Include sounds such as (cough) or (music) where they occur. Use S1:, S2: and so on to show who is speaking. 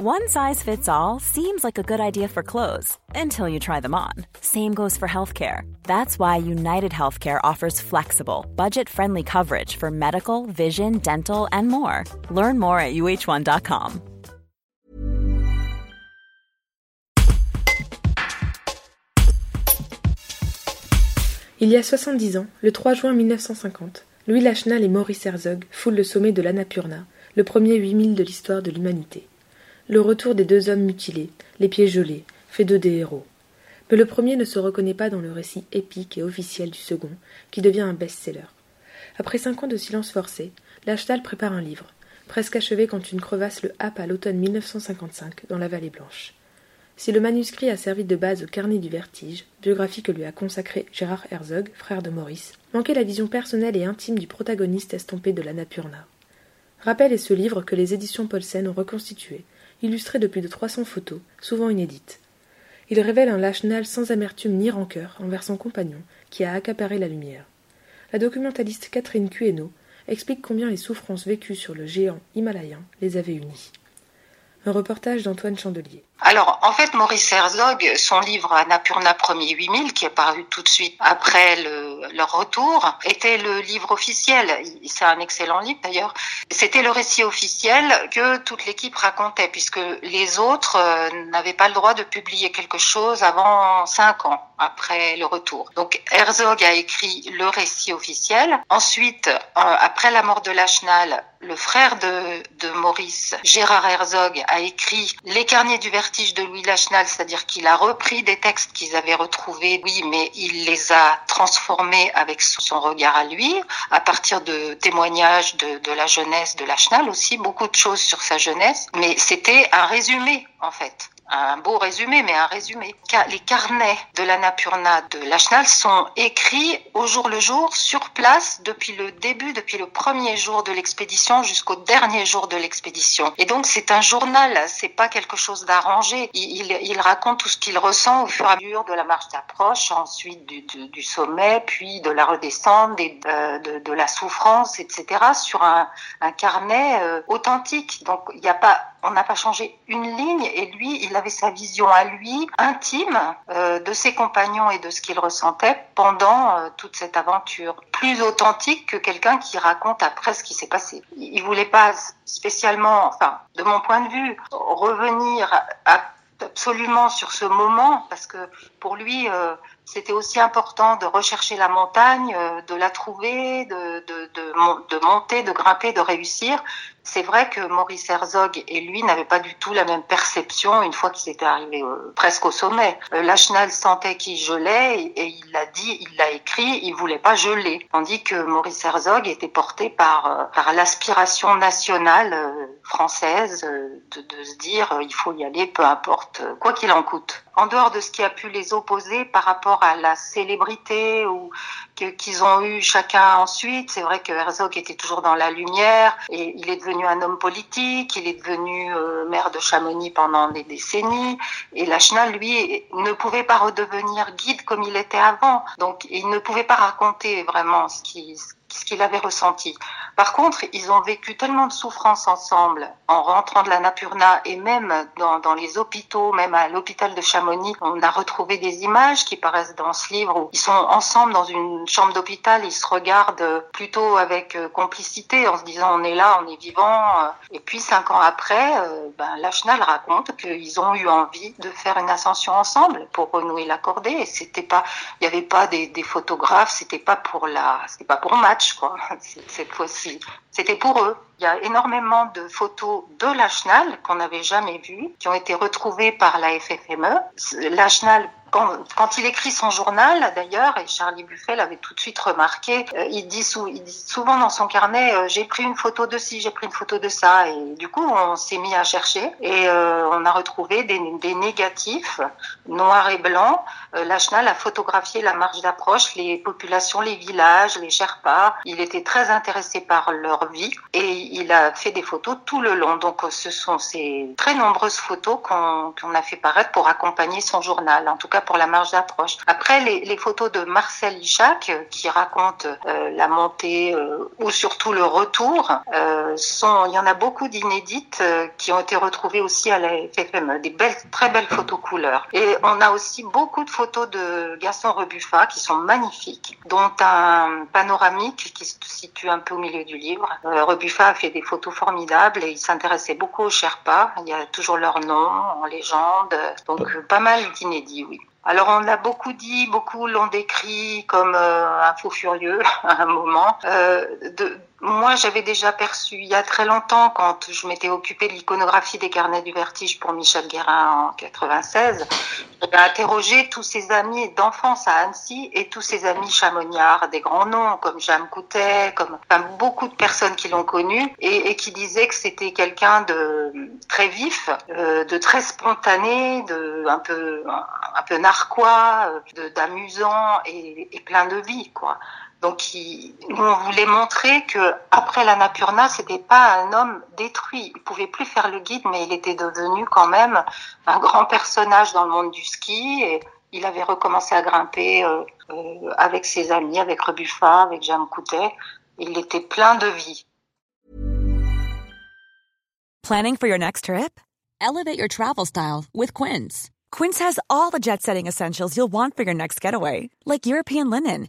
S1: One size fits all seems like a good idea for clothes until you try them on. Same goes for healthcare. That's why United Healthcare offers flexible, budget friendly coverage for medical, vision, dental, and more. Learn more at uh1.com.
S2: Il y a 70 ans, le 3 juin 1950, Louis Lachenal et Maurice Herzog foulent le sommet de l'Annapurna, le premier 8000 de l'histoire de l'humanité. Le retour des deux hommes mutilés, les pieds gelés, fait d'eux des héros. Mais le premier ne se reconnaît pas dans le récit épique et officiel du second, qui devient un best-seller. Après cinq ans de silence forcé, Lachenal prépare un livre, presque achevé quand une crevasse le happe à l'automne 1955 dans la Vallée Blanche. Si le manuscrit a servi de base au carnet du vertige, biographie que lui a consacré Gérard Herzog, frère de Maurice, manquait la vision personnelle et intime du protagoniste estompé de l'Annapurna. Rappel est ce livre que les éditions Paulsen ont reconstitué illustré de plus de 300 photos, souvent inédites. Il révèle un Lachenal sans amertume ni rancœur envers son compagnon, qui a accaparé la lumière. La documentaliste Catherine Cueno explique combien les souffrances vécues sur le géant himalayen les avaient unis. Un reportage d'Antoine Chandelier.
S3: Alors, en fait, Maurice Herzog, son livre Annapurna Premier 8000, qui est paru tout de suite après le, leur retour, était le livre officiel. C'est un excellent livre d'ailleurs. C'était le récit officiel que toute l'équipe racontait, puisque les autres euh, n'avaient pas le droit de publier quelque chose avant cinq ans après le retour. Donc, Herzog a écrit le récit officiel. Ensuite, euh, après la mort de Lachenal, le frère de, de Maurice, Gérard Herzog, a écrit Les carnets du vertige de Louis Lachenal, c'est-à-dire qu'il a repris des textes qu'ils avaient retrouvés, oui, mais il les a transformés avec son regard à lui, à partir de témoignages de, de la jeunesse de Lachenal aussi, beaucoup de choses sur sa jeunesse, mais c'était un résumé, en fait un beau résumé, mais un résumé. Les carnets de l'Annapurna de Lachenal sont écrits au jour le jour, sur place, depuis le début, depuis le premier jour de l'expédition jusqu'au dernier jour de l'expédition. Et donc c'est un journal, c'est pas quelque chose d'arrangé. Il, raconte tout ce qu'il ressent au fur et à mesure de la marche d'approche, ensuite du, sommet, puis de la redescente, et de, la souffrance, etc. sur un, un carnet euh, authentique. Donc il n'y a pas on n'a pas changé une ligne et lui, il avait sa vision à lui, intime, euh, de ses compagnons et de ce qu'il ressentait pendant euh, toute cette aventure. Plus authentique que quelqu'un qui raconte après ce qui s'est passé. Il voulait pas spécialement, enfin, de mon point de vue, revenir absolument sur ce moment parce que pour lui, euh, c'était aussi important de rechercher la montagne, euh, de la trouver, de, de, de, monter, de grimper, de réussir. C'est vrai que Maurice Herzog et lui n'avaient pas du tout la même perception une fois qu'ils étaient arrivés euh, presque au sommet. Euh, Lachenal sentait qu'il gelait et, il l'a dit, il l'a écrit, il voulait pas geler. Tandis que Maurice Herzog était porté par, par l'aspiration nationale française de, de se dire il faut y aller, peu importe, quoi qu'il en coûte. En dehors de ce qui a pu les opposer par rapport à la célébrité ou qu'ils ont eu chacun ensuite. C'est vrai que Herzog était toujours dans la lumière et il est devenu un homme politique, il est devenu euh, maire de Chamonix pendant des décennies et Lachenal, lui, ne pouvait pas redevenir guide comme il était avant. Donc, il ne pouvait pas raconter vraiment ce qui, ce qu'il avait ressenti. Par contre, ils ont vécu tellement de souffrances ensemble en rentrant de la Napurna et même dans, les hôpitaux, même à l'hôpital de Chamonix, on a retrouvé des images qui paraissent dans ce livre où ils sont ensemble dans une chambre d'hôpital, ils se regardent plutôt avec euh, complicité en se disant on est là, on est vivant. Euh. Et puis cinq ans après, euh, ben, Lachenal raconte qu'ils ont eu envie de faire une ascension ensemble pour renouer la cordée. Et c'était pas, il n'y avait pas des, photographes, c'était pas pour la, c'était pas pour match (laughs) cette fois-ci. C'était pour eux. Il y a énormément de photos de Lachenal qu'on n'avait jamais vues, qui ont été retrouvées par la FFME. Lachenal quand, il écrit son journal, d'ailleurs, et Charlie Buffet l'avait tout de suite remarqué, euh, il, dit souvent dans son carnet euh, j'ai pris une photo de ci, j'ai pris une photo de ça, et du coup on s'est mis à chercher et euh, on a retrouvé des, négatifs noirs et blancs. Euh, Lachenal a photographié la marche d'approche, les populations, les villages, les Sherpas. Il était très intéressé par leur vie et il a fait des photos tout le long. Donc ce sont ces très nombreuses photos qu'on qu a fait paraître pour accompagner son journal. En tout cas pour la marge d'approche. Après, les, photos de Marcel Ichac, qui raconte la montée ou surtout le retour, il y en a beaucoup d'inédites qui ont été retrouvées aussi à la FFM, des belles, très belles photos couleurs. Et on a aussi beaucoup de photos de Gaston Rebuffa qui sont magnifiques, dont un panoramique qui se situe un peu au milieu du livre. Euh, Rebuffa a fait des photos formidables et il s'intéressait beaucoup aux Sherpas. Il y a toujours leur nom en légende, donc pas mal d'inédits, oui. Alors on l'a beaucoup dit, beaucoup l'ont décrit comme euh, un fou furieux (laughs) à un moment. Euh, de, moi, j'avais déjà perçu il y a très longtemps, quand je m'étais occupée de l'iconographie des carnets du vertige pour Michel Guérin en 96, j'avais interrogé tous ses amis d'enfance à Annecy et tous ses amis chamoniards, des grands noms comme Jeanne Coutet, comme enfin, beaucoup de personnes qui l'ont connu et, et, qui disaient que c'était quelqu'un de très vif, euh, de très spontané, de un peu un peu narquois, d'amusant et, et plein de vie, quoi. Donc, il, on voulait montrer que après l'Annapurna, c'était pas un homme détruit. Il pouvait plus faire le guide, mais il était devenu quand même un grand personnage dans le monde du ski. Et il avait recommencé à grimper euh, euh, avec ses amis, avec Rebuffa, avec Jeanne Coutet. Il était plein de vie.
S1: Planning for your next trip? Elevate your travel style with Quince. Quince has all the jet-setting essentials you'll want for your next getaway, like European linen